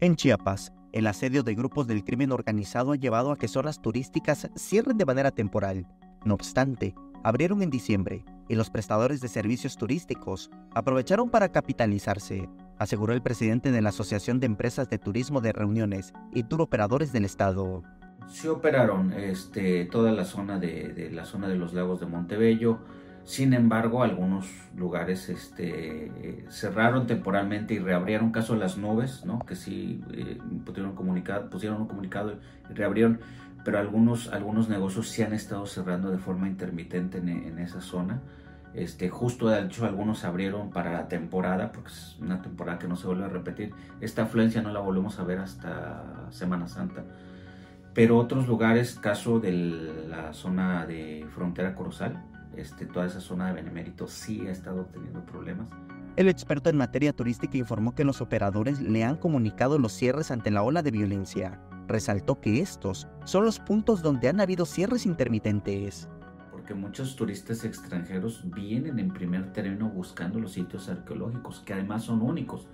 En Chiapas, el asedio de grupos del crimen organizado ha llevado a que zonas turísticas cierren de manera temporal. No obstante, abrieron en diciembre y los prestadores de servicios turísticos aprovecharon para capitalizarse, aseguró el presidente de la Asociación de Empresas de Turismo de Reuniones y Tour Operadores del Estado. Sí operaron este, toda la zona de la zona de los lagos de Montebello, sin embargo, algunos lugares este, cerraron temporalmente y reabrieron, caso las nubes, ¿no? que sí eh, pusieron, comunicado, pusieron un comunicado y reabrieron, pero algunos, algunos negocios sí han estado cerrando de forma intermitente en, esa zona. Este, justo de hecho algunos abrieron para la temporada, porque es una temporada que no se vuelve a repetir. Esta afluencia no la volvemos a ver hasta Semana Santa. Pero otros lugares, caso de la zona de frontera Corozal, este, toda esa zona de Benemérito sí ha estado teniendo problemas. El experto en materia turística informó que los operadores le han comunicado los cierres ante la ola de violencia. Resaltó que estos son los puntos donde han habido cierres intermitentes. Porque muchos turistas extranjeros vienen en primer término buscando los sitios arqueológicos, que además son únicos.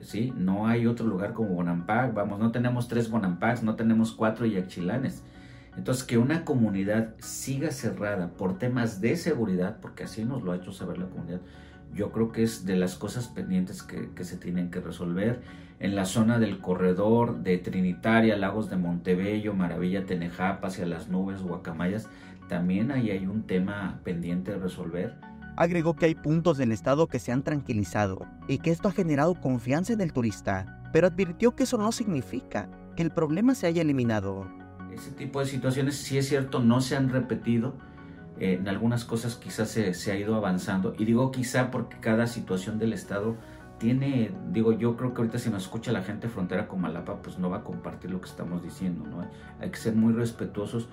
¿sí? No hay otro lugar como Bonampak, vamos, no tenemos tres Bonampaks, no tenemos cuatro Yachilanes. Entonces, que una comunidad siga cerrada por temas de seguridad, porque así nos lo ha hecho saber la comunidad, yo creo que es de las cosas pendientes que, se tienen que resolver. En la zona del corredor de Trinitaria, Lagos de Montebello, Maravilla Tenejapa, hacia las nubes, Guacamayas, también ahí hay un tema pendiente de resolver. Agregó que hay puntos del estado que se han tranquilizado y que esto ha generado confianza en el turista, pero advirtió que eso no significa que el problema se haya eliminado ese tipo de situaciones, si es cierto, no se han repetido. Eh, en algunas cosas quizás se, se, ha ido avanzando. Y digo quizá porque cada situación del Estado tiene, digo, yo creo que ahorita si nos escucha la gente frontera con Malapa, pues no va a compartir lo que estamos diciendo, ¿no? Hay que ser muy respetuosos.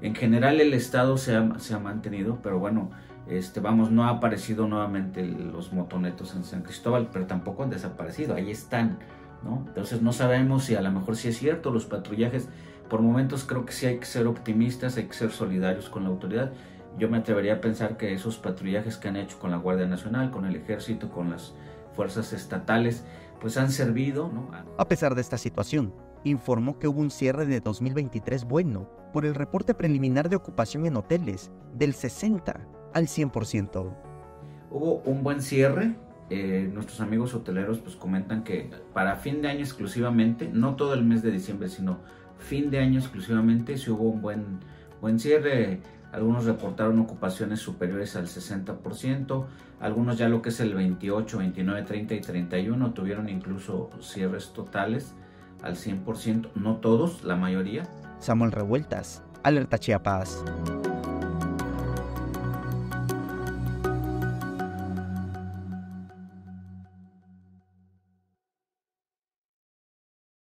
En general el Estado se ha, se ha mantenido, pero bueno, este, vamos, no ha aparecido nuevamente los motonetos en San Cristóbal, pero tampoco han desaparecido, ahí están, ¿no? Entonces no sabemos si a lo mejor sí es cierto, los patrullajes por momentos creo que sí hay que ser optimistas, hay que ser solidarios con la autoridad. Yo me atrevería a pensar que esos patrullajes que han hecho con la Guardia Nacional, con el Ejército, con las fuerzas estatales, pues han servido. ¿no? A pesar de esta situación, informó que hubo un cierre de 2023 bueno por el reporte preliminar de ocupación en hoteles del 60 al 100%. Hubo un buen cierre. Eh, nuestros amigos hoteleros pues comentan que para fin de año exclusivamente, no todo el mes de diciembre, sino fin de año exclusivamente si hubo un buen, buen cierre. Algunos reportaron ocupaciones superiores al 60%, algunos ya lo que es el 28, 29, 30 y 31 tuvieron incluso cierres totales al 100%, no todos, la mayoría. Samuel Revueltas, Alerta Chiapas.